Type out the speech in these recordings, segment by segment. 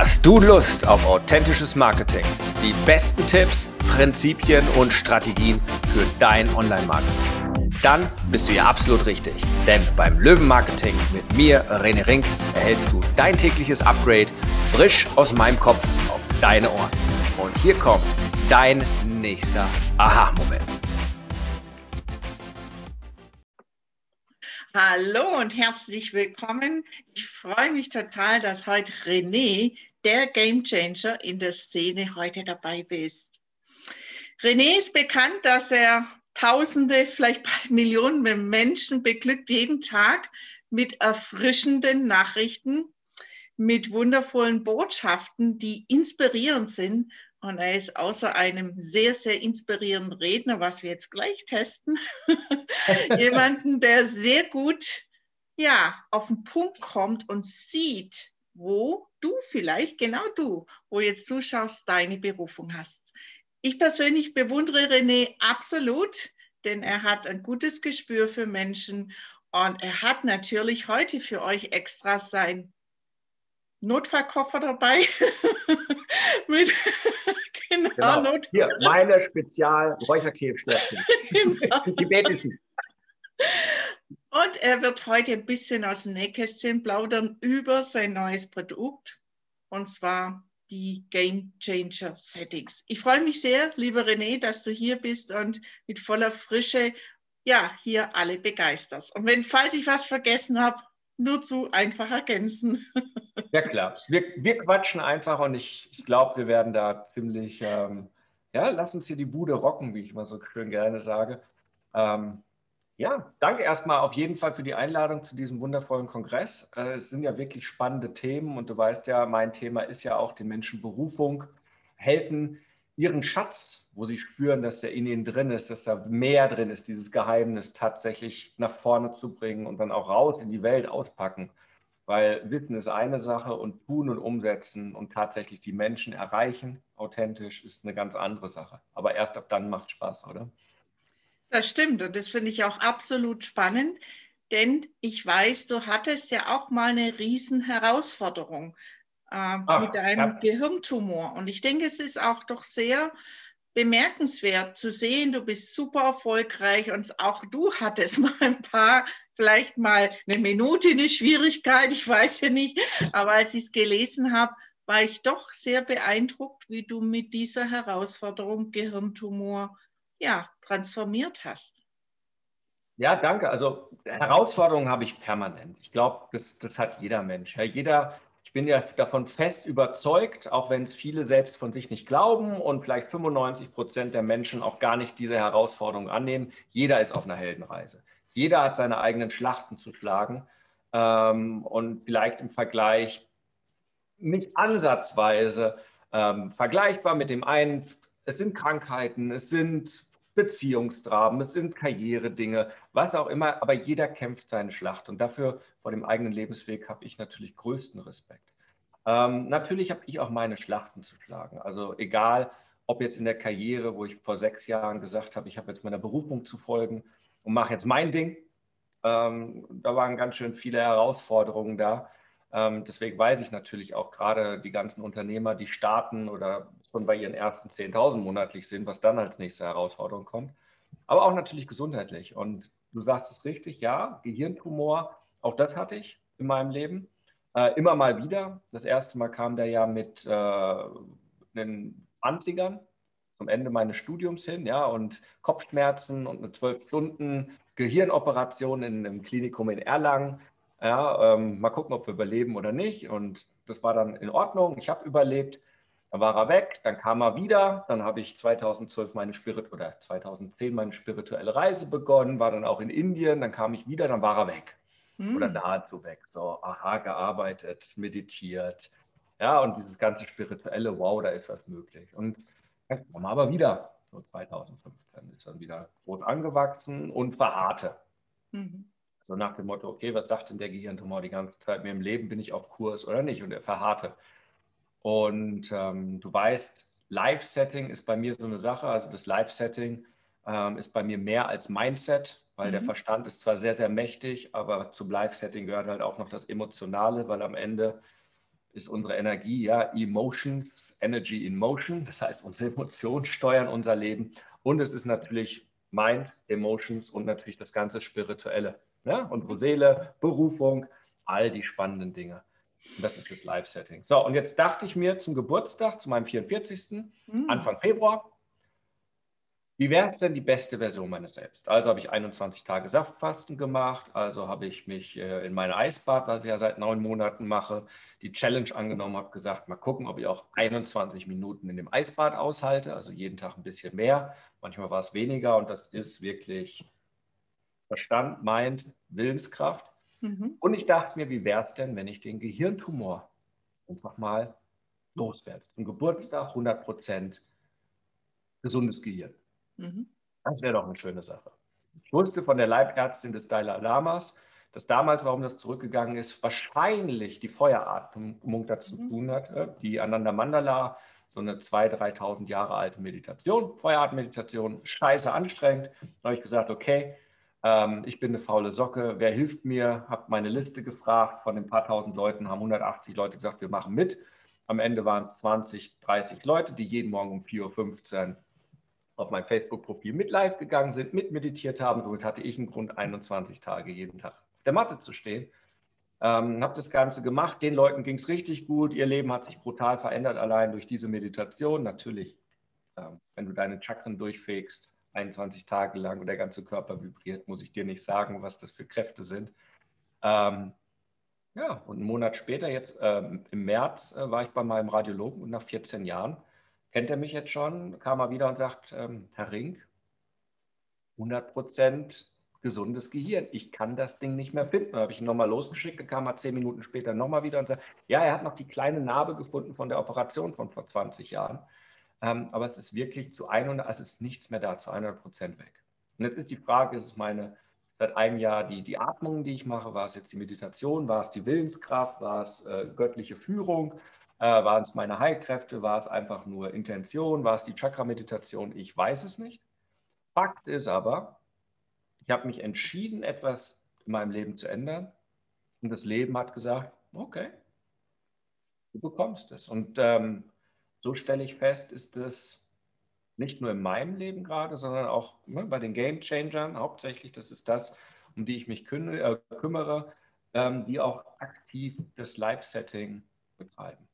Hast du Lust auf authentisches Marketing? Die besten Tipps, Prinzipien und Strategien für dein Online-Marketing? Dann bist du hier absolut richtig. Denn beim Löwen-Marketing mit mir, René Rink, erhältst du dein tägliches Upgrade frisch aus meinem Kopf auf deine Ohren. Und hier kommt dein nächster Aha-Moment. Hallo und herzlich willkommen. Ich freue mich total, dass heute René, der Gamechanger in der Szene, heute dabei ist. René ist bekannt, dass er Tausende, vielleicht Millionen Menschen beglückt jeden Tag mit erfrischenden Nachrichten, mit wundervollen Botschaften, die inspirierend sind und er ist außer einem sehr, sehr inspirierenden Redner, was wir jetzt gleich testen, jemanden, der sehr gut ja, auf den Punkt kommt und sieht, wo du vielleicht, genau du, wo jetzt zuschaust, deine Berufung hast. Ich persönlich bewundere René absolut, denn er hat ein gutes Gespür für Menschen und er hat natürlich heute für euch extra sein Notfallkoffer dabei. Mit, genau, genau. Not Hier, meine Spezial-Räucherkäfschnäppchen. genau. Tibetischen. Und er wird heute ein bisschen aus dem Nähkästchen plaudern über sein neues Produkt. Und zwar die Game Changer Settings. Ich freue mich sehr, lieber René, dass du hier bist und mit voller Frische ja, hier alle begeisterst. Und wenn, falls ich was vergessen habe, nur zu einfach ergänzen. Ja klar, wir, wir quatschen einfach und ich, ich glaube, wir werden da ziemlich, ähm, ja, lass uns hier die Bude rocken, wie ich mal so schön gerne sage. Ähm, ja, danke erstmal auf jeden Fall für die Einladung zu diesem wundervollen Kongress. Äh, es sind ja wirklich spannende Themen und du weißt ja, mein Thema ist ja auch den Menschen Berufung, helfen, ihren Schatz, wo sie spüren, dass der in ihnen drin ist, dass da mehr drin ist, dieses Geheimnis tatsächlich nach vorne zu bringen und dann auch raus in die Welt auspacken. Weil Wissen ist eine Sache und tun und umsetzen und tatsächlich die Menschen erreichen, authentisch, ist eine ganz andere Sache. Aber erst ab dann macht Spaß, oder? Das stimmt und das finde ich auch absolut spannend, denn ich weiß, du hattest ja auch mal eine Riesenherausforderung äh, ah, mit deinem ja. Gehirntumor. Und ich denke, es ist auch doch sehr bemerkenswert zu sehen, du bist super erfolgreich und auch du hattest mal ein paar, vielleicht mal eine Minute eine Schwierigkeit, ich weiß ja nicht, aber als ich es gelesen habe, war ich doch sehr beeindruckt, wie du mit dieser Herausforderung Gehirntumor ja, transformiert hast. Ja, danke. Also Herausforderungen habe ich permanent. Ich glaube, das, das hat jeder Mensch. Ja, jeder ich bin ja davon fest überzeugt, auch wenn es viele selbst von sich nicht glauben und vielleicht 95 Prozent der Menschen auch gar nicht diese Herausforderung annehmen. Jeder ist auf einer Heldenreise. Jeder hat seine eigenen Schlachten zu schlagen ähm, und vielleicht im Vergleich nicht ansatzweise ähm, vergleichbar mit dem einen. Es sind Krankheiten, es sind Beziehungsdramen, es sind Karrieredinge, was auch immer, aber jeder kämpft seine Schlacht und dafür vor dem eigenen Lebensweg habe ich natürlich größten Respekt. Ähm, natürlich habe ich auch meine Schlachten zu schlagen, also egal, ob jetzt in der Karriere, wo ich vor sechs Jahren gesagt habe, ich habe jetzt meiner Berufung zu folgen und mache jetzt mein Ding, ähm, da waren ganz schön viele Herausforderungen da. Ähm, deswegen weiß ich natürlich auch gerade die ganzen Unternehmer, die starten oder schon bei ihren ersten 10.000 monatlich sind, was dann als nächste Herausforderung kommt. Aber auch natürlich gesundheitlich. Und du sagst es richtig, ja, Gehirntumor, auch das hatte ich in meinem Leben. Äh, immer mal wieder. Das erste Mal kam der ja mit äh, den 20ern zum Ende meines Studiums hin, ja, und Kopfschmerzen und eine zwölf Stunden Gehirnoperation in einem Klinikum in Erlangen. Ja, ähm, mal gucken, ob wir überleben oder nicht. Und das war dann in Ordnung. Ich habe überlebt. Dann war er weg, dann kam er wieder. Dann habe ich 2012 meine Spirit oder 2010 meine spirituelle Reise begonnen, war dann auch in Indien. Dann kam ich wieder, dann war er weg. Mhm. Oder nahezu weg. So, aha, gearbeitet, meditiert. Ja, und dieses ganze spirituelle, wow, da ist was möglich. Und dann kam er aber wieder. So 2015 ist dann wieder rot angewachsen und verharrte. Mhm. So nach dem Motto, okay, was sagt denn der Gehirntumor die ganze Zeit mir im Leben? Bin ich auf Kurs oder nicht? Und er verharrte. Und ähm, du weißt, Live-Setting ist bei mir so eine Sache. Also das Live-Setting ähm, ist bei mir mehr als Mindset, weil mhm. der Verstand ist zwar sehr, sehr mächtig, aber zum Live-Setting gehört halt auch noch das Emotionale, weil am Ende ist unsere Energie, ja, Emotions, Energy in Motion. Das heißt, unsere Emotionen steuern unser Leben. Und es ist natürlich Mind, Emotions und natürlich das ganze Spirituelle. Ja? Unsere Seele, Berufung, all die spannenden Dinge. Und das ist das Live-Setting. So, und jetzt dachte ich mir zum Geburtstag, zu meinem 44. Mhm. Anfang Februar, wie wäre es denn die beste Version meines Selbst? Also habe ich 21 Tage Saftfasten gemacht, also habe ich mich äh, in meine Eisbad, was ich ja seit neun Monaten mache, die Challenge angenommen, habe gesagt, mal gucken, ob ich auch 21 Minuten in dem Eisbad aushalte, also jeden Tag ein bisschen mehr, manchmal war es weniger und das ist wirklich Verstand, Mind, Willenskraft. Mhm. Und ich dachte mir, wie wäre es denn, wenn ich den Gehirntumor einfach mal loswerde? Zum Geburtstag 100 Prozent gesundes Gehirn. Mhm. Das wäre doch eine schöne Sache. Ich wusste von der Leibärztin des Dalai Lamas, dass damals, warum das zurückgegangen ist, wahrscheinlich die Feueratmung dazu mhm. tun hatte, die Ananda Mandala, so eine 2.000, 3.000 Jahre alte Meditation, Feueratmeditation, scheiße anstrengend. Da habe ich gesagt, okay, ähm, ich bin eine faule Socke, wer hilft mir? Habe meine Liste gefragt, von den paar tausend Leuten haben 180 Leute gesagt, wir machen mit. Am Ende waren es 20, 30 Leute, die jeden Morgen um 4.15 Uhr auf mein Facebook-Profil mit live gegangen sind, mit meditiert haben. Somit hatte ich einen Grund, 21 Tage jeden Tag auf der Matte zu stehen. Ähm, habe das Ganze gemacht. Den Leuten ging es richtig gut. Ihr Leben hat sich brutal verändert, allein durch diese Meditation. Natürlich, ähm, wenn du deine Chakren durchfegst, 21 Tage lang und der ganze Körper vibriert, muss ich dir nicht sagen, was das für Kräfte sind. Ähm, ja, und einen Monat später, jetzt ähm, im März, äh, war ich bei meinem Radiologen und nach 14 Jahren kennt er mich jetzt schon, kam er wieder und sagt, ähm, Herr Rink, 100 Prozent gesundes Gehirn. Ich kann das Ding nicht mehr finden. Da habe ich ihn nochmal losgeschickt, kam er zehn Minuten später nochmal wieder und sagt, ja, er hat noch die kleine Narbe gefunden von der Operation von vor 20 Jahren. Ähm, aber es ist wirklich zu 100, also es ist nichts mehr da, zu 100 Prozent weg. Und jetzt ist die Frage, ist es meine seit einem Jahr die, die Atmung, die ich mache, war es jetzt die Meditation, war es die Willenskraft, war es äh, göttliche Führung, äh, waren es meine Heilkräfte? War es einfach nur Intention? War es die Chakra-Meditation? Ich weiß es nicht. Fakt ist aber, ich habe mich entschieden, etwas in meinem Leben zu ändern. Und das Leben hat gesagt, okay, du bekommst es. Und ähm, so stelle ich fest, ist es nicht nur in meinem Leben gerade, sondern auch ne, bei den Game Changern hauptsächlich, das ist das, um die ich mich kümmere, äh, kümmere ähm, die auch aktiv das Live-Setting betreiben.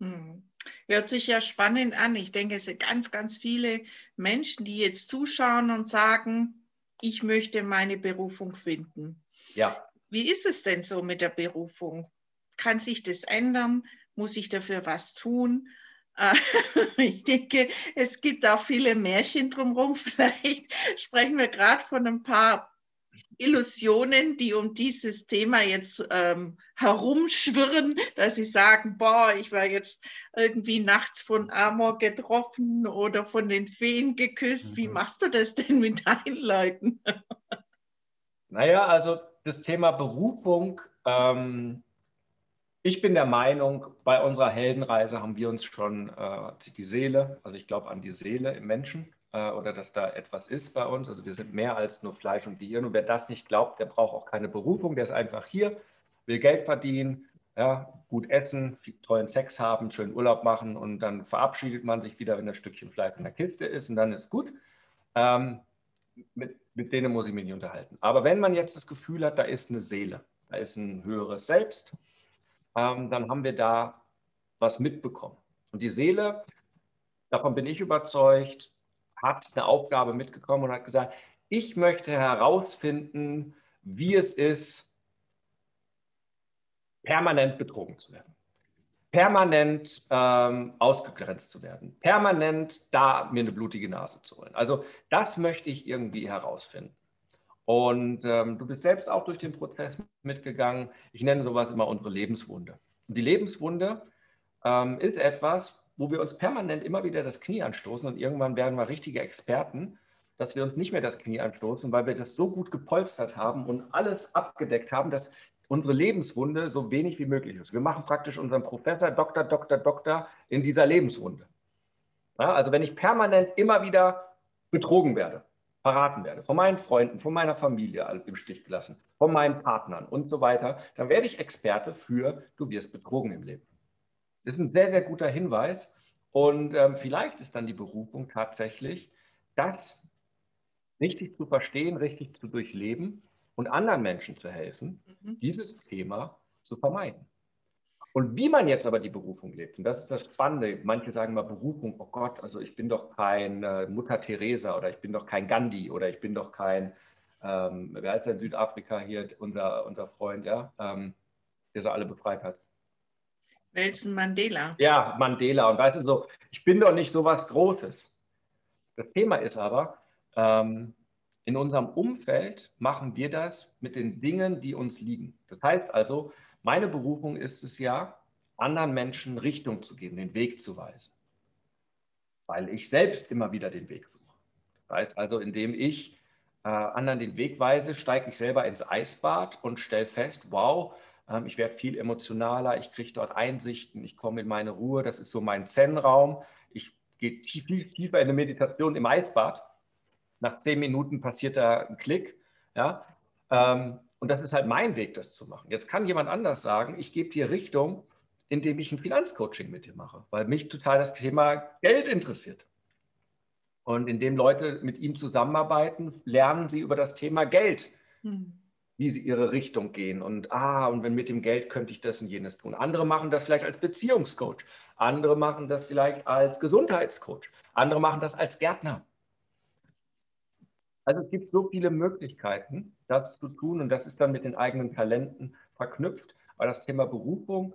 Hm. Hört sich ja spannend an. Ich denke, es sind ganz, ganz viele Menschen, die jetzt zuschauen und sagen, ich möchte meine Berufung finden. Ja. Wie ist es denn so mit der Berufung? Kann sich das ändern? Muss ich dafür was tun? Ich denke, es gibt auch viele Märchen drumherum. Vielleicht sprechen wir gerade von ein paar Illusionen, die um dieses Thema jetzt ähm, herumschwirren, dass sie sagen, boah, ich war jetzt irgendwie nachts von Amor getroffen oder von den Feen geküsst. Mhm. Wie machst du das denn mit deinen Leuten? Naja, also das Thema Berufung, ähm, ich bin der Meinung, bei unserer Heldenreise haben wir uns schon äh, die Seele, also ich glaube an die Seele im Menschen, äh, oder dass da etwas ist bei uns. Also wir sind mehr als nur Fleisch und Gehirn. Und wer das nicht glaubt, der braucht auch keine Berufung. Der ist einfach hier, will Geld verdienen, ja, gut essen, tollen Sex haben, schönen Urlaub machen und dann verabschiedet man sich wieder, wenn das Stückchen Fleisch in der Kiste ist und dann ist gut. Ähm, mit, mit denen muss ich mich nicht unterhalten. Aber wenn man jetzt das Gefühl hat, da ist eine Seele, da ist ein höheres Selbst, ähm, dann haben wir da was mitbekommen. Und die Seele, davon bin ich überzeugt, hat eine Aufgabe mitgekommen und hat gesagt, ich möchte herausfinden, wie es ist, permanent betrogen zu werden, permanent ähm, ausgegrenzt zu werden, permanent da mir eine blutige Nase zu holen. Also das möchte ich irgendwie herausfinden. Und ähm, du bist selbst auch durch den Prozess mitgegangen. Ich nenne sowas immer unsere Lebenswunde. Und die Lebenswunde ähm, ist etwas, wo wir uns permanent immer wieder das Knie anstoßen und irgendwann werden wir richtige Experten, dass wir uns nicht mehr das Knie anstoßen, weil wir das so gut gepolstert haben und alles abgedeckt haben, dass unsere Lebenswunde so wenig wie möglich ist. Wir machen praktisch unseren Professor, Doktor, Doktor, Doktor in dieser Lebenswunde. Ja, also wenn ich permanent immer wieder betrogen werde, verraten werde, von meinen Freunden, von meiner Familie im Stich gelassen, von meinen Partnern und so weiter, dann werde ich Experte für, du wirst betrogen im Leben. Das ist ein sehr, sehr guter Hinweis. Und ähm, vielleicht ist dann die Berufung tatsächlich, das richtig zu verstehen, richtig zu durchleben und anderen Menschen zu helfen, mhm. dieses Thema zu vermeiden. Und wie man jetzt aber die Berufung lebt, und das ist das Spannende, manche sagen mal Berufung, oh Gott, also ich bin doch kein äh, Mutter Teresa oder ich bin doch kein Gandhi oder ich bin doch kein, ähm, wer ist denn Südafrika hier, unser, unser Freund, ja, ähm, der sie alle befreit hat. Nelson Mandela. Ja, Mandela. Und weißt du so, ich bin doch nicht so was Großes. Das Thema ist aber, ähm, in unserem Umfeld machen wir das mit den Dingen, die uns liegen. Das heißt also, meine Berufung ist es ja, anderen Menschen Richtung zu geben, den Weg zu weisen. Weil ich selbst immer wieder den Weg suche. Also, indem ich äh, anderen den Weg weise, steige ich selber ins Eisbad und stelle fest, wow, ähm, ich werde viel emotionaler, ich kriege dort Einsichten, ich komme in meine Ruhe, das ist so mein Zen-Raum. Ich gehe viel tiefer in eine Meditation im Eisbad. Nach zehn Minuten passiert da ein Klick. Ja? Ähm, und das ist halt mein Weg, das zu machen. Jetzt kann jemand anders sagen, ich gebe dir Richtung, indem ich ein Finanzcoaching mit dir mache, weil mich total das Thema Geld interessiert. Und indem Leute mit ihm zusammenarbeiten, lernen sie über das Thema Geld. Hm wie sie ihre Richtung gehen. Und ah, und wenn mit dem Geld könnte ich das und jenes tun. Andere machen das vielleicht als Beziehungscoach. Andere machen das vielleicht als Gesundheitscoach. Andere machen das als Gärtner. Also es gibt so viele Möglichkeiten, das zu tun und das ist dann mit den eigenen Talenten verknüpft. Aber das Thema Berufung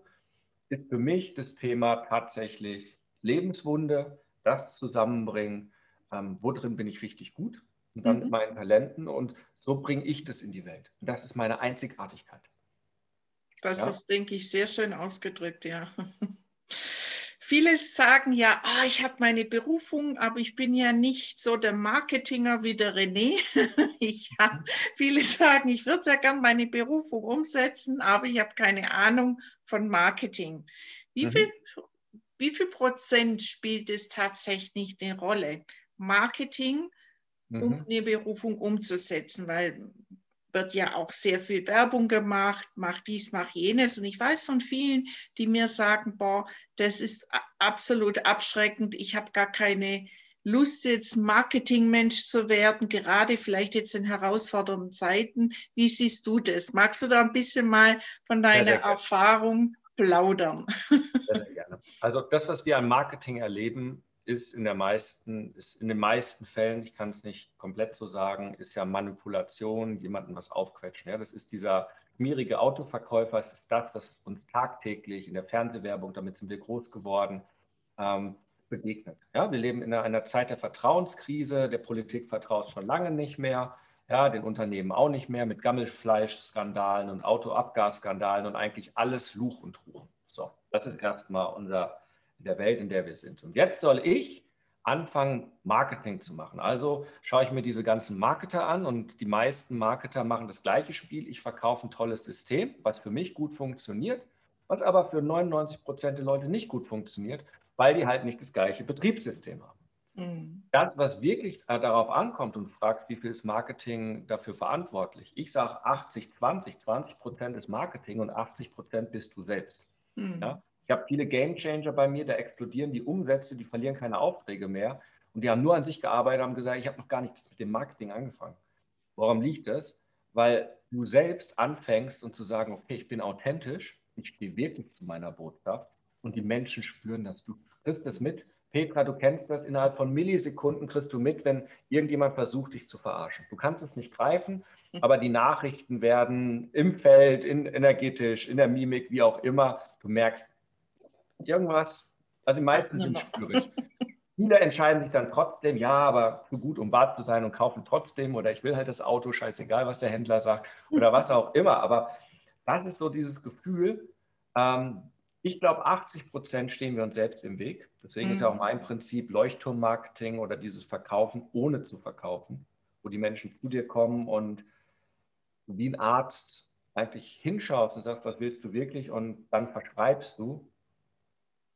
ist für mich das Thema tatsächlich Lebenswunde, das zusammenbringen, ähm, wo drin bin ich richtig gut und dann mhm. mit meinen Talenten und so bringe ich das in die Welt. Und das ist meine Einzigartigkeit. Das ja? ist, denke ich, sehr schön ausgedrückt, ja. Viele sagen ja, ah, ich habe meine Berufung, aber ich bin ja nicht so der Marketinger wie der René. Ich hab, viele sagen, ich würde ja gerne meine Berufung umsetzen, aber ich habe keine Ahnung von Marketing. Wie, mhm. viel, wie viel Prozent spielt es tatsächlich eine Rolle? Marketing um mhm. eine Berufung umzusetzen, weil wird ja auch sehr viel Werbung gemacht, mach dies, mach jenes. Und ich weiß von vielen, die mir sagen, boah, das ist absolut abschreckend. Ich habe gar keine Lust, jetzt Marketingmensch zu werden, gerade vielleicht jetzt in herausfordernden Zeiten. Wie siehst du das? Magst du da ein bisschen mal von deiner sehr Erfahrung plaudern? Sehr, sehr gerne. Also das, was wir an Marketing erleben, ist in, der meisten, ist in den meisten Fällen, ich kann es nicht komplett so sagen, ist ja Manipulation, jemandem was aufquetschen. Ja? Das ist dieser schmierige Autoverkäufer, das ist das, was uns tagtäglich in der Fernsehwerbung, damit sind wir groß geworden, ähm, begegnet. Ja? Wir leben in einer, Zeit der Vertrauenskrise, der Politik vertraut schon lange nicht mehr, ja, den Unternehmen auch nicht mehr, mit Gammelfleischskandalen und Autoabgasskandalen und eigentlich alles Luch und Ruch. So, das ist erstmal unser in der Welt, in der wir sind. Und jetzt soll ich anfangen, Marketing zu machen. Also schaue ich mir diese ganzen Marketer an und die meisten Marketer machen das gleiche Spiel. Ich verkaufe ein tolles System, was für mich gut funktioniert, was aber für 99 Prozent der Leute nicht gut funktioniert, weil die halt nicht das gleiche Betriebssystem haben. Mhm. Das, was wirklich darauf ankommt und fragt, wie viel ist Marketing dafür verantwortlich? Ich sage 80, 20, 20 Prozent ist Marketing und 80 Prozent bist du selbst. Mhm. Ja? Ich habe viele Game Changer bei mir, da explodieren die Umsätze, die verlieren keine Aufträge mehr. Und die haben nur an sich gearbeitet, haben gesagt, ich habe noch gar nichts mit dem Marketing angefangen. Woran liegt das? Weil du selbst anfängst und zu sagen, okay, ich bin authentisch, ich stehe wirklich zu meiner Botschaft und die Menschen spüren das. Du kriegst das mit. Petra, du kennst das, innerhalb von Millisekunden kriegst du mit, wenn irgendjemand versucht, dich zu verarschen. Du kannst es nicht greifen, aber die Nachrichten werden im Feld, in, energetisch, in der Mimik, wie auch immer, du merkst, irgendwas, also die meisten sind schwierig. Viele entscheiden sich dann trotzdem, ja, aber zu gut, um wahr zu sein und kaufen trotzdem oder ich will halt das Auto, scheißegal, was der Händler sagt oder was auch immer. Aber das ist so dieses Gefühl. Ähm, ich glaube, 80 Prozent stehen wir uns selbst im Weg. Deswegen mhm. ist ja auch mhm. mein Prinzip Leuchtturmmarketing oder dieses Verkaufen ohne zu verkaufen, wo die Menschen zu dir kommen und wie ein Arzt eigentlich hinschaust und sagst, was willst du wirklich und dann verschreibst du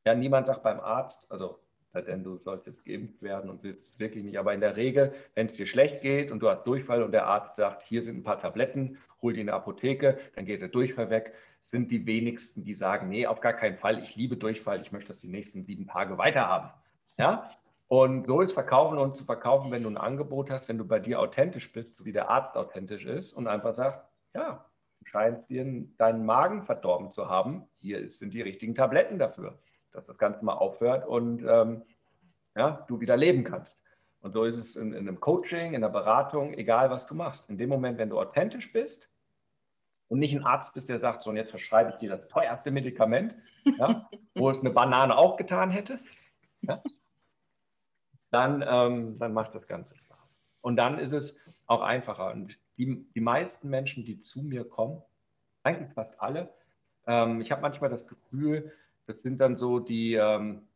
ja, niemand sagt beim Arzt, also denn du solltest geimpft werden und willst wirklich nicht. Aber in der Regel, wenn es dir schlecht geht und du hast Durchfall und der Arzt sagt, hier sind ein paar Tabletten, hol die in der Apotheke, dann geht der Durchfall weg, sind die wenigsten, die sagen, nee, auf gar keinen Fall, ich liebe Durchfall, ich möchte das die nächsten sieben Tage weiterhaben. Ja? Und so ist Verkaufen und zu verkaufen, wenn du ein Angebot hast, wenn du bei dir authentisch bist, so wie der Arzt authentisch ist und einfach sagt, ja, du scheinst dir deinen Magen verdorben zu haben, hier sind die richtigen Tabletten dafür dass das Ganze mal aufhört und ähm, ja, du wieder leben kannst. Und so ist es in, in, einem Coaching, in der Beratung, egal was du machst. In dem Moment, wenn du authentisch bist und nicht ein Arzt bist, der sagt, so und jetzt verschreibe ich dir das teuerste Medikament, ja, wo es eine Banane auch getan hätte, ja, dann, ähm, dann macht das Ganze Spaß. Und dann ist es auch einfacher. Und die, die meisten Menschen, die zu mir kommen, eigentlich fast alle, ähm, ich habe manchmal das Gefühl, das sind dann so die, ähm,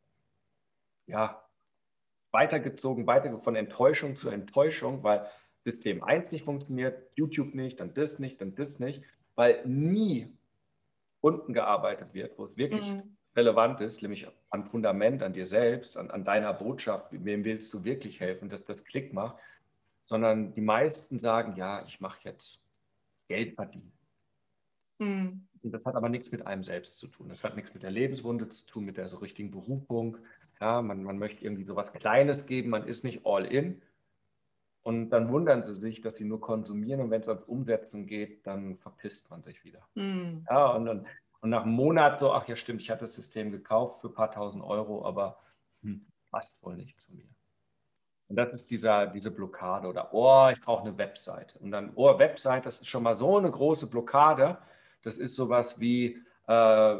ja, weitergezogen, weiter von Enttäuschung zu Enttäuschung, weil System 1 nicht funktioniert, YouTube nicht, dann das nicht, dann das nicht, weil nie unten gearbeitet wird, wo es wirklich mhm. relevant ist, nämlich am Fundament, an dir selbst, an, an deiner Botschaft, wem willst du wirklich helfen, dass das Klick macht, sondern die meisten sagen, ja, ich mache jetzt Geld verdienen. Mhm. Das hat aber nichts mit einem selbst zu tun. Das hat nichts mit der Lebenswunde zu tun, mit der so richtigen Berufung. Ja, man, man möchte irgendwie so was Kleines geben, man ist nicht all in. Und dann wundern sie sich, dass sie nur konsumieren und wenn es ans Umsetzen geht, dann verpisst man sich wieder. Mhm. Ja, und, und, und, nach einem Monat so, ach ja, stimmt, ich hatte das System gekauft für ein paar tausend Euro, aber hm, passt wohl nicht zu mir. Und das ist dieser, diese Blockade oder, oh, ich brauche eine Website. Und dann, oh, Website, das ist schon mal so eine große Blockade. Das ist sowas wie, äh,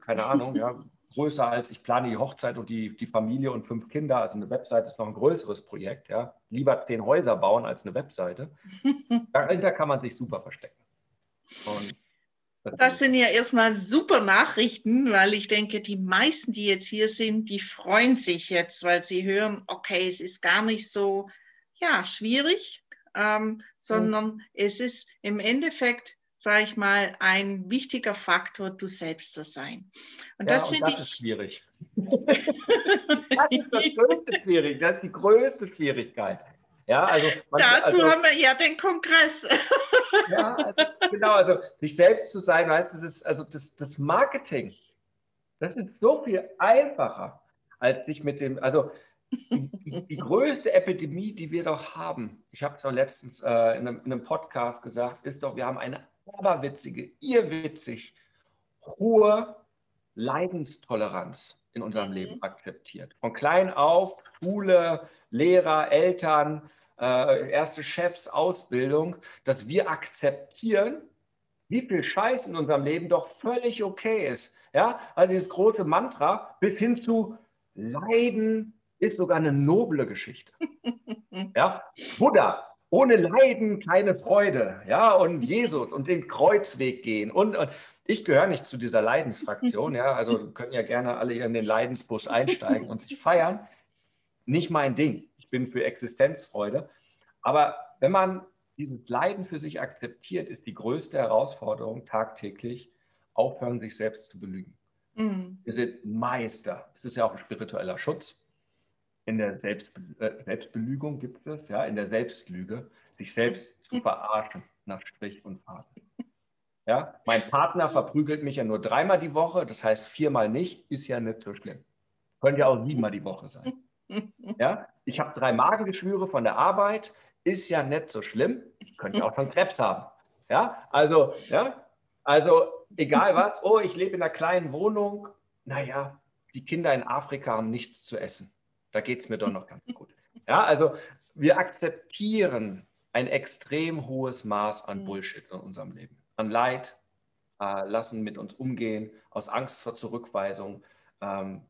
keine Ahnung, ja, größer als ich plane die Hochzeit und die, die Familie und fünf Kinder. Also eine Webseite ist noch ein größeres Projekt. Ja. Lieber zehn Häuser bauen als eine Webseite. Dahinter kann man sich super verstecken. Das, das sind ja erstmal super Nachrichten, weil ich denke, die meisten, die jetzt hier sind, die freuen sich jetzt, weil sie hören, okay, es ist gar nicht so ja, schwierig, ähm, sondern mhm. es ist im Endeffekt sage ich mal, ein wichtiger Faktor, du selbst zu sein. Und ja, das finde ich. ist schwierig. das ist das größte schwierig. Das ist die größte Schwierigkeit. Ja, also man, Dazu also, haben wir ja den Kongress. ja, also, genau, also sich selbst zu sein, du, das, also das, das Marketing, das ist so viel einfacher, als sich mit dem, also die, die, größte Epidemie, die wir doch haben, ich habe es doch letztens äh, in, einem, in, einem, Podcast gesagt, ist doch, wir haben eine aberwitzige, irrwitzig hohe Leidenstoleranz in unserem mhm. Leben akzeptiert. Von klein auf, Schule, Lehrer, Eltern, äh, erste Chefs, Ausbildung, dass wir akzeptieren, wie viel Scheiß in unserem Leben doch völlig okay ist. Ja, also dieses große Mantra bis hin zu Leiden ist sogar eine noble Geschichte. Ja, Buddha, ohne Leiden keine Freude. Ja, und Jesus und den Kreuzweg gehen. Und, und ich gehöre nicht zu dieser Leidensfraktion. Ja, also können ja gerne alle in den Leidensbus einsteigen und sich feiern. Nicht mein Ding. Ich bin für Existenzfreude. Aber wenn man dieses Leiden für sich akzeptiert, ist die größte Herausforderung tagtäglich, aufhören, sich selbst zu belügen. Mhm. Wir sind Meister. Es ist ja auch ein spiritueller Schutz in der Selbstbe äh, Selbstbelügung gibt es, ja, in der Selbstlüge, sich selbst zu verarschen nach Strich und Faden. Ja, mein Partner verprügelt mich ja nur dreimal die Woche, das heißt viermal nicht, ist ja nicht so schlimm. Könnte ja auch siebenmal die Woche sein. Ja, ich habe drei Magengeschwüre von der Arbeit, ist ja nicht so schlimm. Könnte ja auch schon Krebs haben. Ja, also, ja, also egal was, oh, ich lebe in einer kleinen Wohnung, naja, die Kinder in Afrika haben nichts zu essen. Da geht es mir doch noch ganz gut. Ja, also wir akzeptieren ein extrem hohes Maß an mhm. Bullshit in unserem Leben, an Leid, äh, lassen mit uns umgehen, aus Angst vor Zurückweisung, ähm,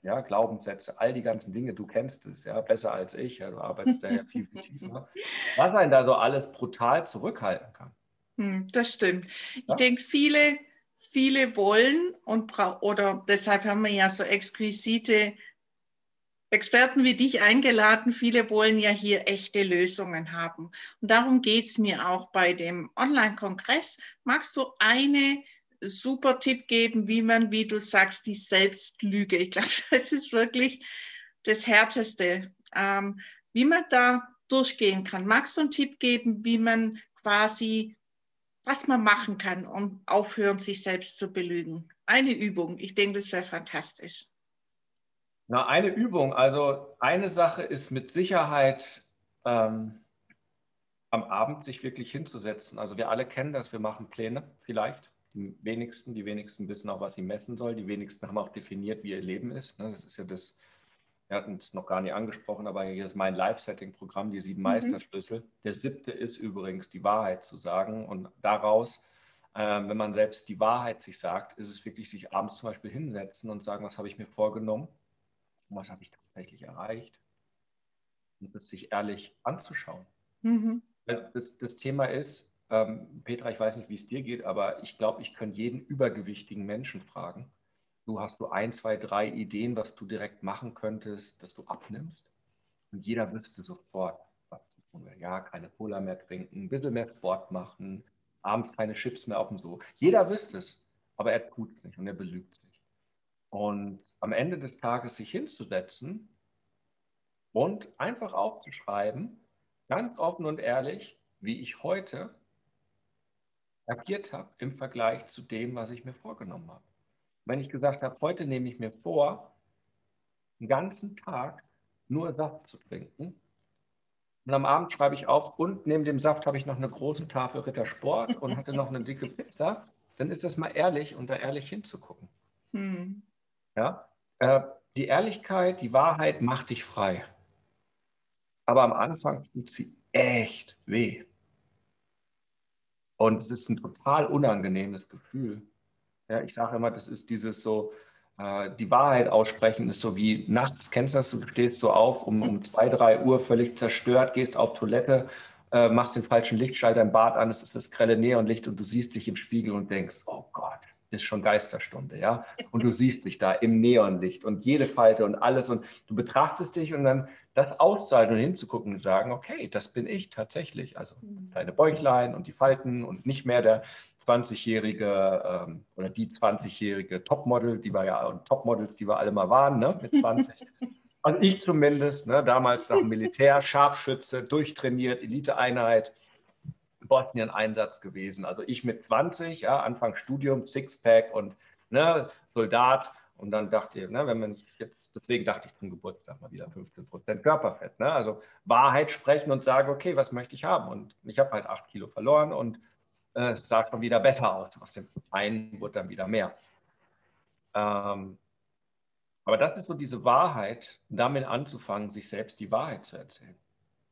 ja, Glaubenssätze, all die ganzen Dinge, du kennst es ja besser als ich, ja, du arbeitest da ja viel, viel tiefer, was einen da so alles brutal zurückhalten kann. Hm, das stimmt. Ich ja? denke, viele, viele wollen und oder deshalb haben wir ja so exquisite Experten wie dich eingeladen. Viele wollen ja hier echte Lösungen haben. Und darum geht es mir auch bei dem Online-Kongress. Magst du eine super Tipp geben, wie man, wie du sagst, die Selbstlüge, ich glaube, das ist wirklich das Härteste, ähm, wie man da durchgehen kann. Magst du einen Tipp geben, wie man quasi, was man machen kann, um aufhören, sich selbst zu belügen? Eine Übung. Ich denke, das wäre fantastisch. Na, eine Übung. Also eine Sache ist mit Sicherheit ähm, am Abend sich wirklich hinzusetzen. Also wir alle kennen das, wir machen Pläne vielleicht. Die wenigsten, die wenigsten wissen auch, was sie messen soll. Die wenigsten haben auch definiert, wie ihr Leben ist. Ne? Das ist ja das, wir hatten es noch gar nicht angesprochen, aber hier ist mein Live-Setting-Programm, die sieben mhm. Meisterschlüssel. Der siebte ist übrigens, die Wahrheit zu sagen. Und daraus, äh, wenn man selbst die Wahrheit sich sagt, ist es wirklich sich abends zum Beispiel hinsetzen und sagen, was habe ich mir vorgenommen was habe ich tatsächlich erreicht. Und es sich ehrlich anzuschauen. Mhm. Das, das, Thema ist, ähm, Petra, ich weiß nicht, wie es dir geht, aber ich glaube, ich könnte jeden übergewichtigen Menschen fragen Du hast du ein, zwei, drei Ideen, was du direkt machen könntest, dass du abnimmst. Und jeder wüsste sofort, was zu tun wäre. Ja, keine Cola mehr trinken, ein bisschen mehr Sport machen, abends keine Chips mehr auf dem So. Jeder wüsste es, aber er tut es nicht und er belügt sich. Und am Ende des Tages sich hinzusetzen und einfach aufzuschreiben, ganz offen und ehrlich, wie ich heute agiert habe im Vergleich zu dem, was ich mir vorgenommen habe wenn ich gesagt habe, heute nehme ich mir vor, den ganzen Tag nur Saft zu trinken. Und am Abend schreibe ich auf, und neben dem Saft habe ich noch eine große Tafel Rittersport und hatte noch eine dicke Pizza. Dann ist das mal ehrlich und da ehrlich hinzugucken. Hm. Ja? Äh, die Ehrlichkeit, die Wahrheit macht dich frei. Aber am Anfang tut sie echt weh. Und es ist ein total unangenehmes Gefühl. Ja, ich sage immer, das ist dieses so, äh, die Wahrheit aussprechen ist so wie nachts, kennst du das, du stehst so auf um, um zwei, drei Uhr völlig zerstört, gehst auf Toilette, äh, machst den falschen Lichtschalter im Bad an, es ist das grelle Neonlicht und du siehst dich im Spiegel und denkst, oh Gott, ist schon Geisterstunde, ja. Und du siehst dich da im Neonlicht und jede Falte und alles und du betrachtest dich und dann das auszuhalten und hinzugucken und sagen, okay, das bin ich tatsächlich. Also mhm. deine Bäuchlein und die Falten und nicht mehr der 20-jährige ähm, oder die 20-jährige Topmodel, die war ja Topmodels, die wir alle mal waren, ne, mit 20. also ich zumindest, ne, damals nach dem Militär, Scharfschütze, durchtrainiert, Eliteeinheit. Bosnien-Einsatz gewesen. Also ich mit 20, ja, Anfang Studium, Sixpack und ne, Soldat. Und dann dachte ich, ne, wenn man jetzt, deswegen dachte ich zum Geburtstag mal wieder 15 Prozent Körperfett. Ne? Also Wahrheit sprechen und sagen, okay, was möchte ich haben? Und ich habe halt acht Kilo verloren und äh, es sah schon wieder besser aus. Aus dem einen wurde dann wieder mehr. Ähm, aber das ist so diese Wahrheit, damit anzufangen, sich selbst die Wahrheit zu erzählen.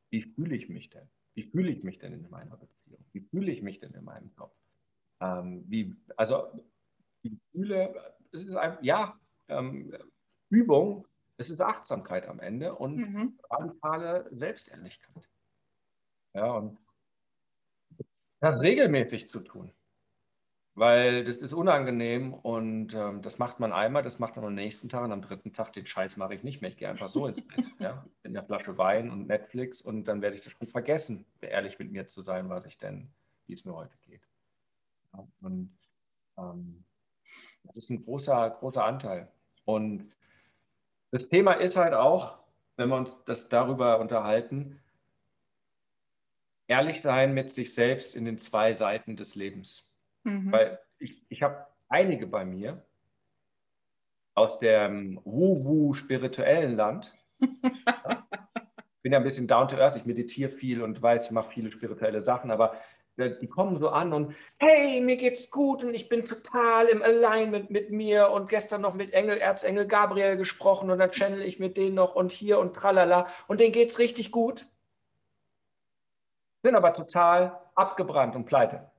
Wie fühle ich mich denn? Wie fühle ich mich denn in meiner Beziehung? Wie fühle ich mich denn in meinem Job? Ähm, wie, also die Gefühle, es ist ein, ja, ähm, Übung, es ist Achtsamkeit am Ende und mhm. radikale Selbstehrlichkeit. Ja, und das regelmäßig zu tun weil das ist unangenehm und ähm, das macht man einmal, das macht man am nächsten Tag und am dritten Tag den Scheiß mache ich nicht mehr. Ich gehe einfach so ins Bett, ja, in der Flasche Wein und Netflix und dann werde ich das schon vergessen, ehrlich mit mir zu sein, was ich denn, wie es mir heute geht. Ja, und ähm, das ist ein großer, großer Anteil. Und das Thema ist halt auch, wenn wir uns das darüber unterhalten, ehrlich sein mit sich selbst in den zwei Seiten des Lebens. Mhm. Weil ich, ich habe einige bei mir aus dem Wu-Wu-spirituellen Land. Ich bin ja ein bisschen down to earth, ich meditiere viel und weiß, ich mache viele spirituelle Sachen, aber äh, die kommen so an und hey, mir geht's gut und ich bin total im Alignment mit mir und gestern noch mit Engel, Erzengel Gabriel gesprochen und dann channel ich mit denen noch und hier und tralala und denen geht's richtig gut. Sind aber total abgebrannt und pleite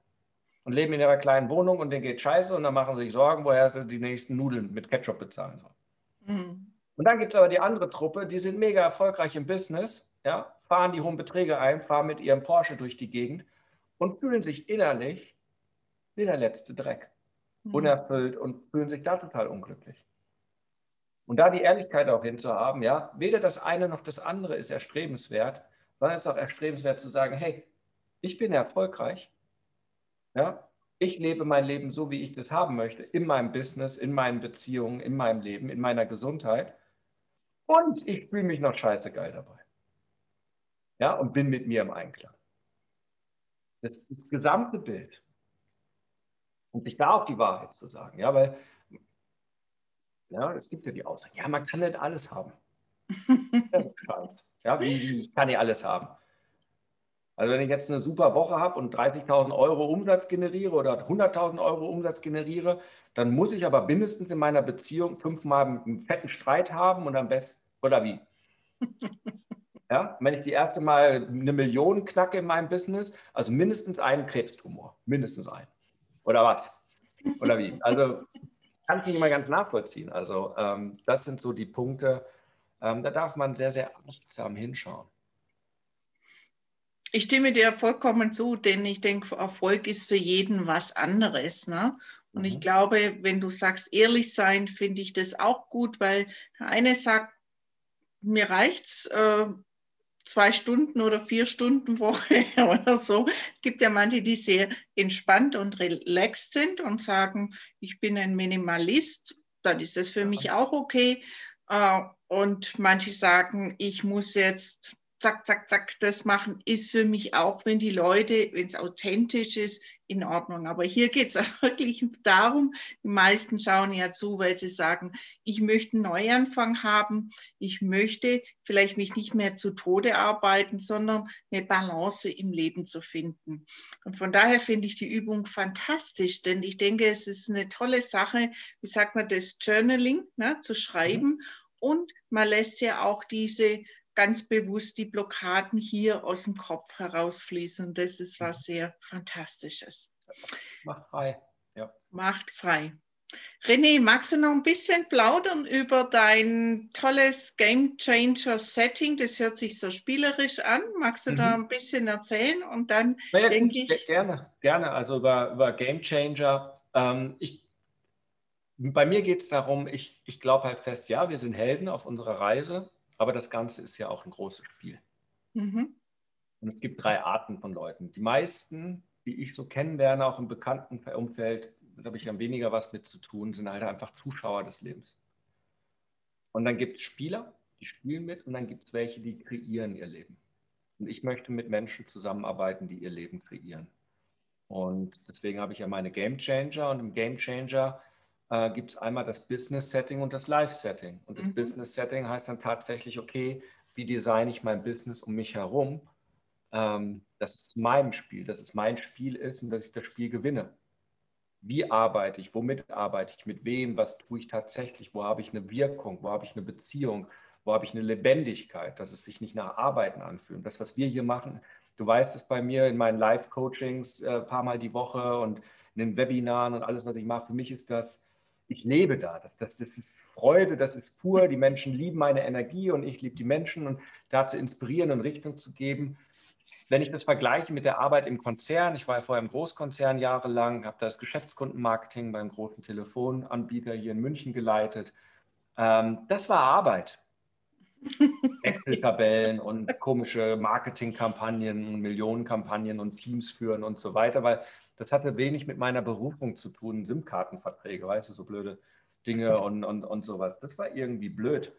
und leben in ihrer kleinen Wohnung und denen geht scheiße und dann machen sie sich Sorgen, woher sie die nächsten Nudeln mit Ketchup bezahlen sollen. Mhm. Und dann gibt es aber die andere Truppe, die sind mega erfolgreich im Business, ja, fahren die hohen Beträge ein, fahren mit ihrem Porsche durch die Gegend und fühlen sich innerlich wie der letzte Dreck, mhm. unerfüllt und fühlen sich da total unglücklich. Und da die Ehrlichkeit auch hinzuhaben, ja, weder das eine noch das andere ist erstrebenswert, sondern es ist auch erstrebenswert zu sagen, hey, ich bin erfolgreich, ja? Ich lebe mein Leben so, wie ich das haben möchte, in meinem Business, in meinen Beziehungen, in meinem Leben, in meiner Gesundheit. Und ich fühle mich noch scheiße geil dabei. Ja, und bin mit mir im Einklang. Das ist das gesamte Bild. Und sich da auch die Wahrheit zu sagen. Ja, weil ja, es gibt ja die Aussage, ja, man kann nicht alles haben. Das ist. Ja, wie, wie kann ich alles haben? Also wenn ich jetzt eine super Woche habe und 30.000 Euro Umsatz generiere oder 100.000 Euro Umsatz generiere, dann muss ich aber mindestens in meiner Beziehung fünfmal einen fetten Streit haben und am besten, oder wie? Ja, wenn ich die erste Mal eine Million knacke in meinem Business, also mindestens einen Krebstumor, mindestens einen. Oder was? Oder wie? Also kann ich nicht mal ganz nachvollziehen. Also ähm, das sind so die Punkte, ähm, da darf man sehr, sehr achtsam hinschauen. Ich stimme dir vollkommen zu, denn ich denke, Erfolg ist für jeden was anderes. Ne? Und mhm. ich glaube, wenn du sagst, ehrlich sein, finde ich das auch gut, weil der eine sagt, mir reicht's äh, zwei Stunden oder vier Stunden Woche oder so. Es gibt ja manche, die sehr entspannt und relaxed sind und sagen, ich bin ein Minimalist, dann ist das für mich auch okay. Äh, und manche sagen, ich muss jetzt zack, zack, zack, das machen, ist für mich auch, wenn die Leute, wenn es authentisch ist, in Ordnung. Aber hier geht es wirklich darum, die meisten schauen ja zu, weil sie sagen, ich möchte einen Neuanfang haben, ich möchte vielleicht mich nicht mehr zu Tode arbeiten, sondern eine Balance im Leben zu finden. Und von daher finde ich die Übung fantastisch, denn ich denke, es ist eine tolle Sache, wie sagt man das, Journaling, ne, zu schreiben. Mhm. Und man lässt ja auch diese ganz bewusst die Blockaden hier aus dem Kopf herausfließen. Und das ist was mhm. sehr Fantastisches. Macht frei. Ja. Macht frei. René, magst du noch ein bisschen plaudern über dein tolles Game Changer Setting? Das hört sich so spielerisch an. Magst du mhm. da ein bisschen erzählen? Und dann ja, denke ich. Gerne, gerne. Also über, über Game Changer. Ähm, ich, bei mir geht es darum, ich, ich glaube halt fest, ja, wir sind Helden auf unserer Reise. Aber das Ganze ist ja auch ein großes Spiel. Mhm. Und es gibt drei Arten von Leuten. Die meisten, die ich so kennenlerne, auch im bekannten Umfeld, da habe ich ja weniger was mit zu tun, sind halt einfach Zuschauer des Lebens. Und dann gibt es Spieler, die spielen mit, und dann gibt es welche, die kreieren ihr Leben. Und ich möchte mit Menschen zusammenarbeiten, die ihr Leben kreieren. Und deswegen habe ich ja meine Game Changer. Und im Game Changer äh, gibt es einmal das Business-Setting und das Life-Setting. Und das mhm. Business-Setting heißt dann tatsächlich, okay, wie designe ich mein Business um mich herum, ähm, dass es mein Spiel, dass es mein Spiel ist und dass ich das Spiel gewinne. Wie arbeite ich, womit arbeite ich, mit wem, was tue ich tatsächlich, wo habe ich eine Wirkung, wo habe ich eine Beziehung, wo habe ich eine Lebendigkeit, dass es sich nicht nach Arbeiten anfühlt. Das, was wir hier machen, du weißt es bei mir in meinen Live-Coachings äh, ein paar Mal die Woche und in den Webinaren und alles, was ich mache, für mich ist das ich lebe da. Das, das, das ist Freude, das ist pur. Die Menschen lieben meine Energie und ich liebe die Menschen und da zu inspirieren und Richtung zu geben. Wenn ich das vergleiche mit der Arbeit im Konzern, ich war ja vorher im Großkonzern jahrelang, habe das Geschäftskundenmarketing beim großen Telefonanbieter hier in München geleitet. Ähm, das war Arbeit. Excel-Tabellen und komische Marketingkampagnen Millionenkampagnen und Teams führen und so weiter, weil das hatte wenig mit meiner Berufung zu tun, SIM-Kartenverträge, weißt du, so blöde Dinge und, und, und sowas. Das war irgendwie blöd.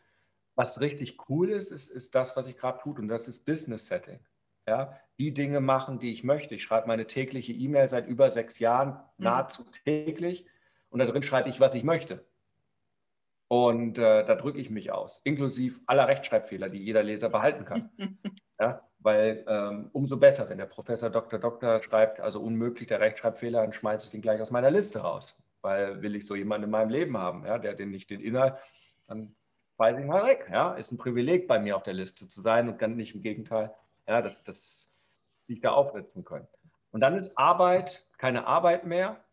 Was richtig cool ist, ist, ist das, was ich gerade tue, und das ist Business Setting. Ja, die Dinge machen, die ich möchte. Ich schreibe meine tägliche E-Mail seit über sechs Jahren mhm. nahezu täglich und da drin schreibe ich, was ich möchte. Und äh, da drücke ich mich aus, inklusive aller Rechtschreibfehler, die jeder Leser behalten kann. ja, weil ähm, umso besser, wenn der Professor Dr. Doktor schreibt, also unmöglich der Rechtschreibfehler, dann schmeiße ich den gleich aus meiner Liste raus, weil will ich so jemanden in meinem Leben haben, ja, der den nicht den Inhalt, dann weiß ich mal weg. Ja, ist ein Privileg bei mir auf der Liste zu sein und kann nicht im Gegenteil, ja, dass das ich da aufsetzen können. Und dann ist Arbeit keine Arbeit mehr,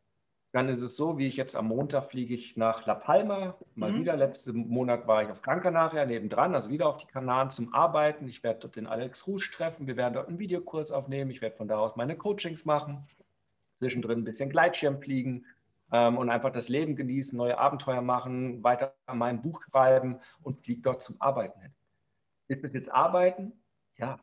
dann ist es so, wie ich jetzt am Montag fliege ich nach La Palma, mal mhm. wieder. Letzten Monat war ich auf Gran Canaria nebendran, also wieder auf die Kanaren zum Arbeiten. Ich werde dort den Alex Rouge treffen. Wir werden dort einen Videokurs aufnehmen. Ich werde von da aus meine Coachings machen. Zwischendrin ein bisschen Gleitschirm fliegen ähm, und einfach das Leben genießen, neue Abenteuer machen, weiter an meinem Buch schreiben und fliege dort zum Arbeiten hin. Ist es jetzt Arbeiten? Ja.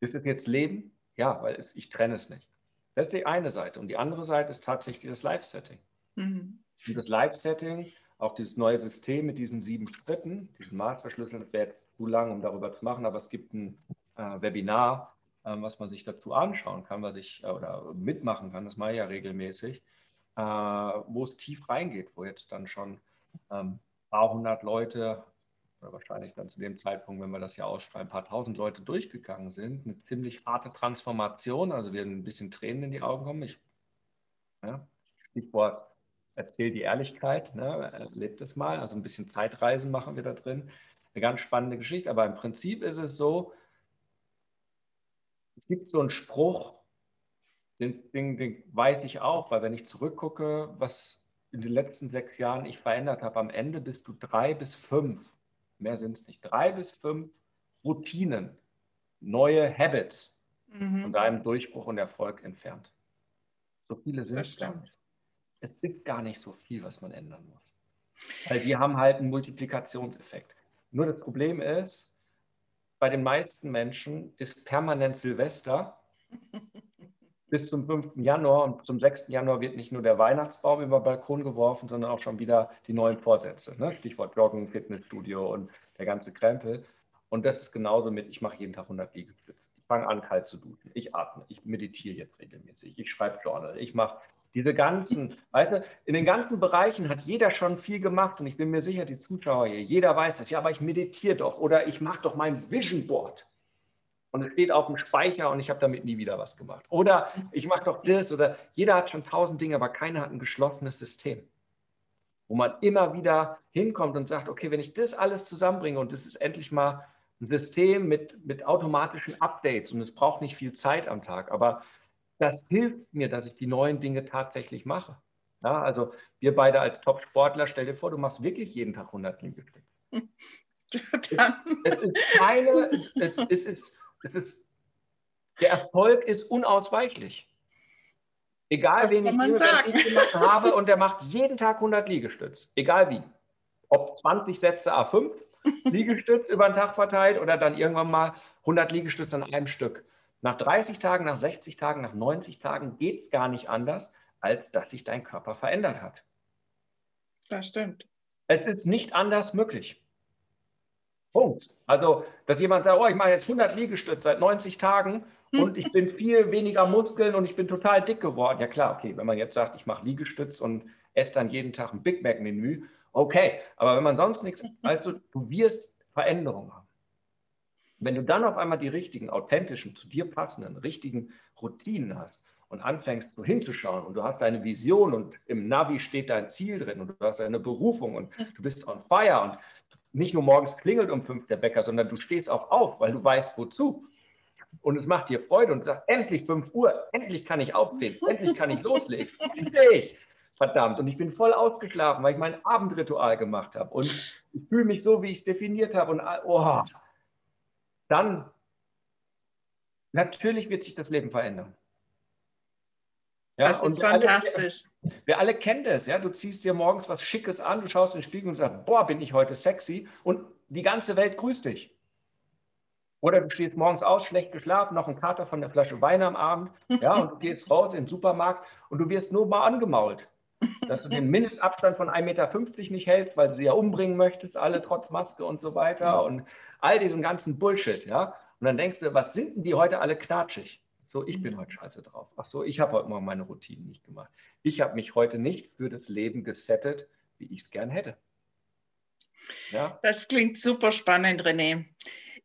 Ist es jetzt Leben? Ja, weil es, ich trenne es nicht. Das ist die eine Seite. Und die andere Seite ist tatsächlich das Live-Setting. Mhm. Und das Live-Setting, auch dieses neue System mit diesen sieben Schritten, diesen Masterschlüssel, das wäre jetzt zu lang, um darüber zu machen, aber es gibt ein äh, Webinar, äh, was man sich dazu anschauen kann, was ich äh, oder mitmachen kann, das mache ich ja regelmäßig, äh, wo es tief reingeht, wo jetzt dann schon ähm, ein paar hundert Leute oder wahrscheinlich dann zu dem Zeitpunkt, wenn wir das ja ausschreiben, ein paar tausend Leute durchgegangen sind. Eine ziemlich harte Transformation. Also wir ein bisschen Tränen in die Augen kommen. Ich, ja, Stichwort erzähl die Ehrlichkeit, ne, lebt es mal. Also ein bisschen Zeitreisen machen wir da drin. Eine ganz spannende Geschichte. Aber im Prinzip ist es so, es gibt so einen Spruch, den, den, den weiß ich auch, weil wenn ich zurückgucke, was in den letzten sechs Jahren ich verändert habe, am Ende bist du drei bis fünf mehr sind es nicht, drei bis fünf Routinen, neue Habits mhm. von deinem Durchbruch und Erfolg entfernt. So viele sind es gar nicht. Es ist gar nicht so viel, was man ändern muss. Weil wir haben halt einen Multiplikationseffekt. Nur das Problem ist, bei den meisten Menschen ist permanent Silvester bis zum 5. Januar und zum 6. Januar wird nicht nur der Weihnachtsbaum über den Balkon geworfen, sondern auch schon wieder die neuen Vorsätze. Ne? Stichwort Joggen, Fitnessstudio und der ganze Krempel. Und das ist genauso mit, ich mache jeden Tag 100 Liegestütze. Ich fange an, kalt zu duschen. Ich atme. Ich meditiere jetzt regelmäßig. Ich schreibe Journal. Ich mache diese ganzen, weißt du, in den ganzen Bereichen hat jeder schon viel gemacht und ich bin mir sicher, die Zuschauer hier, jeder weiß das. Ja, aber ich meditiere doch oder ich mache doch mein Vision Board und es steht auf dem Speicher und ich habe damit nie wieder was gemacht. Oder ich mache doch das oder jeder hat schon tausend Dinge, aber keiner hat ein geschlossenes System, wo man immer wieder hinkommt und sagt, okay, wenn ich das alles zusammenbringe und das ist endlich mal ein System mit, mit automatischen Updates und es braucht nicht viel Zeit am Tag, aber das hilft mir, dass ich die neuen Dinge tatsächlich mache. Ja, also wir beide als Top-Sportler, stell dir vor, du machst wirklich jeden Tag 100 Liegestütze. es, es ist keine, es, es ist es ist, der Erfolg ist unausweichlich. Egal, das wen ich, ich gemacht habe und der macht jeden Tag 100 Liegestütz. Egal wie. Ob 20 Sätze A5, Liegestütz über den Tag verteilt oder dann irgendwann mal 100 Liegestütz an einem Stück. Nach 30 Tagen, nach 60 Tagen, nach 90 Tagen geht gar nicht anders, als dass sich dein Körper verändert hat. Das stimmt. Es ist nicht anders möglich. Punkt. Also, dass jemand sagt, oh, ich mache jetzt 100 Liegestütze seit 90 Tagen und ich bin viel weniger Muskeln und ich bin total dick geworden. Ja klar, okay, wenn man jetzt sagt, ich mache Liegestütz und esse dann jeden Tag ein Big Mac-Menü, okay. Aber wenn man sonst nichts, weißt du, du wirst Veränderungen haben. Wenn du dann auf einmal die richtigen, authentischen, zu dir passenden, richtigen Routinen hast und anfängst so hinzuschauen und du hast deine Vision und im Navi steht dein Ziel drin und du hast eine Berufung und du bist on fire und nicht nur morgens klingelt um fünf der Bäcker, sondern du stehst auch auf, weil du weißt, wozu. Und es macht dir Freude und du sagst, endlich 5 Uhr, endlich kann ich aufstehen, endlich kann ich loslegen. Endlich! Verdammt. Und ich bin voll ausgeschlafen, weil ich mein Abendritual gemacht habe. Und ich fühle mich so, wie ich es definiert habe. Und oh, dann, natürlich wird sich das Leben verändern. Ja, das ist fantastisch. Alle, wir alle kennen das, ja. Du ziehst dir morgens was Schickes an, du schaust in den Spiegel und sagst, boah, bin ich heute sexy und die ganze Welt grüßt dich. Oder du stehst morgens aus, schlecht geschlafen, noch ein Kater von der Flasche Wein am Abend, ja, und du gehst raus in den Supermarkt und du wirst nur mal angemault, dass du den Mindestabstand von 1,50 Meter nicht hältst, weil du sie ja umbringen möchtest, alle trotz Maske und so weiter und all diesen ganzen Bullshit, ja. Und dann denkst du, was sind denn die heute alle knatschig? So, ich bin mhm. heute scheiße drauf. Ach so, ich habe heute mal meine Routinen nicht gemacht. Ich habe mich heute nicht für das Leben gesettet, wie ich es gern hätte. Ja? Das klingt super spannend, René.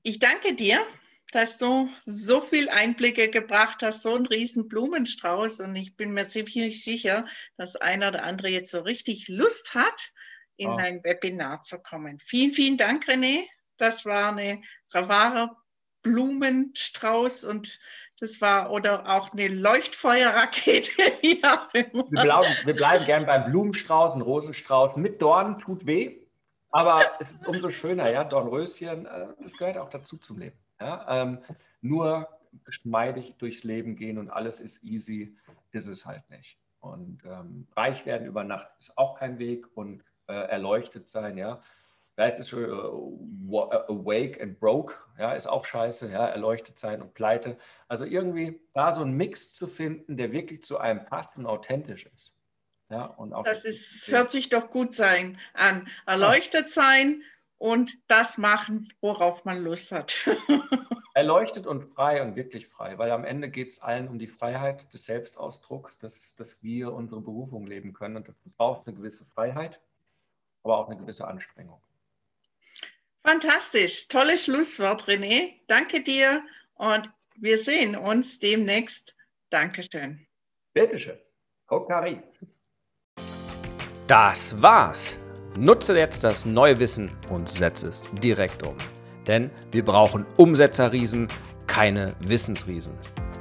Ich danke dir, dass du so viel Einblicke gebracht hast, so einen riesen Blumenstrauß. Und ich bin mir ziemlich sicher, dass einer oder andere jetzt so richtig Lust hat, in oh. ein Webinar zu kommen. Vielen, vielen Dank, René. Das war eine wahre Blumenstrauß und das war oder auch eine Leuchtfeuerrakete. wir, bleiben, wir bleiben gern beim Blumenstrauß, ein Rosenstrauß mit Dornen tut weh, aber es ist umso schöner, ja, Dornröschen, äh, das gehört auch dazu zum Leben. Ja? Ähm, nur geschmeidig durchs Leben gehen und alles ist easy, ist es halt nicht. Und ähm, reich werden über Nacht ist auch kein Weg und äh, erleuchtet sein, ja da ist es schon uh, awake and broke, ja, ist auch scheiße, ja, erleuchtet sein und pleite. Also irgendwie da so einen Mix zu finden, der wirklich zu einem passt und authentisch ist. Ja, und auch das ist, hört sich doch gut sein an. Erleuchtet sein und das machen, worauf man Lust hat. Erleuchtet und frei und wirklich frei, weil am Ende geht es allen um die Freiheit des Selbstausdrucks, dass, dass wir unsere Berufung leben können. Und das braucht eine gewisse Freiheit, aber auch eine gewisse Anstrengung. Fantastisch, tolles Schlusswort, René. Danke dir und wir sehen uns demnächst. Dankeschön. Bitteschön. Kokari. Das war's. Nutze jetzt das neue Wissen und setze es direkt um. Denn wir brauchen Umsetzerriesen, keine Wissensriesen.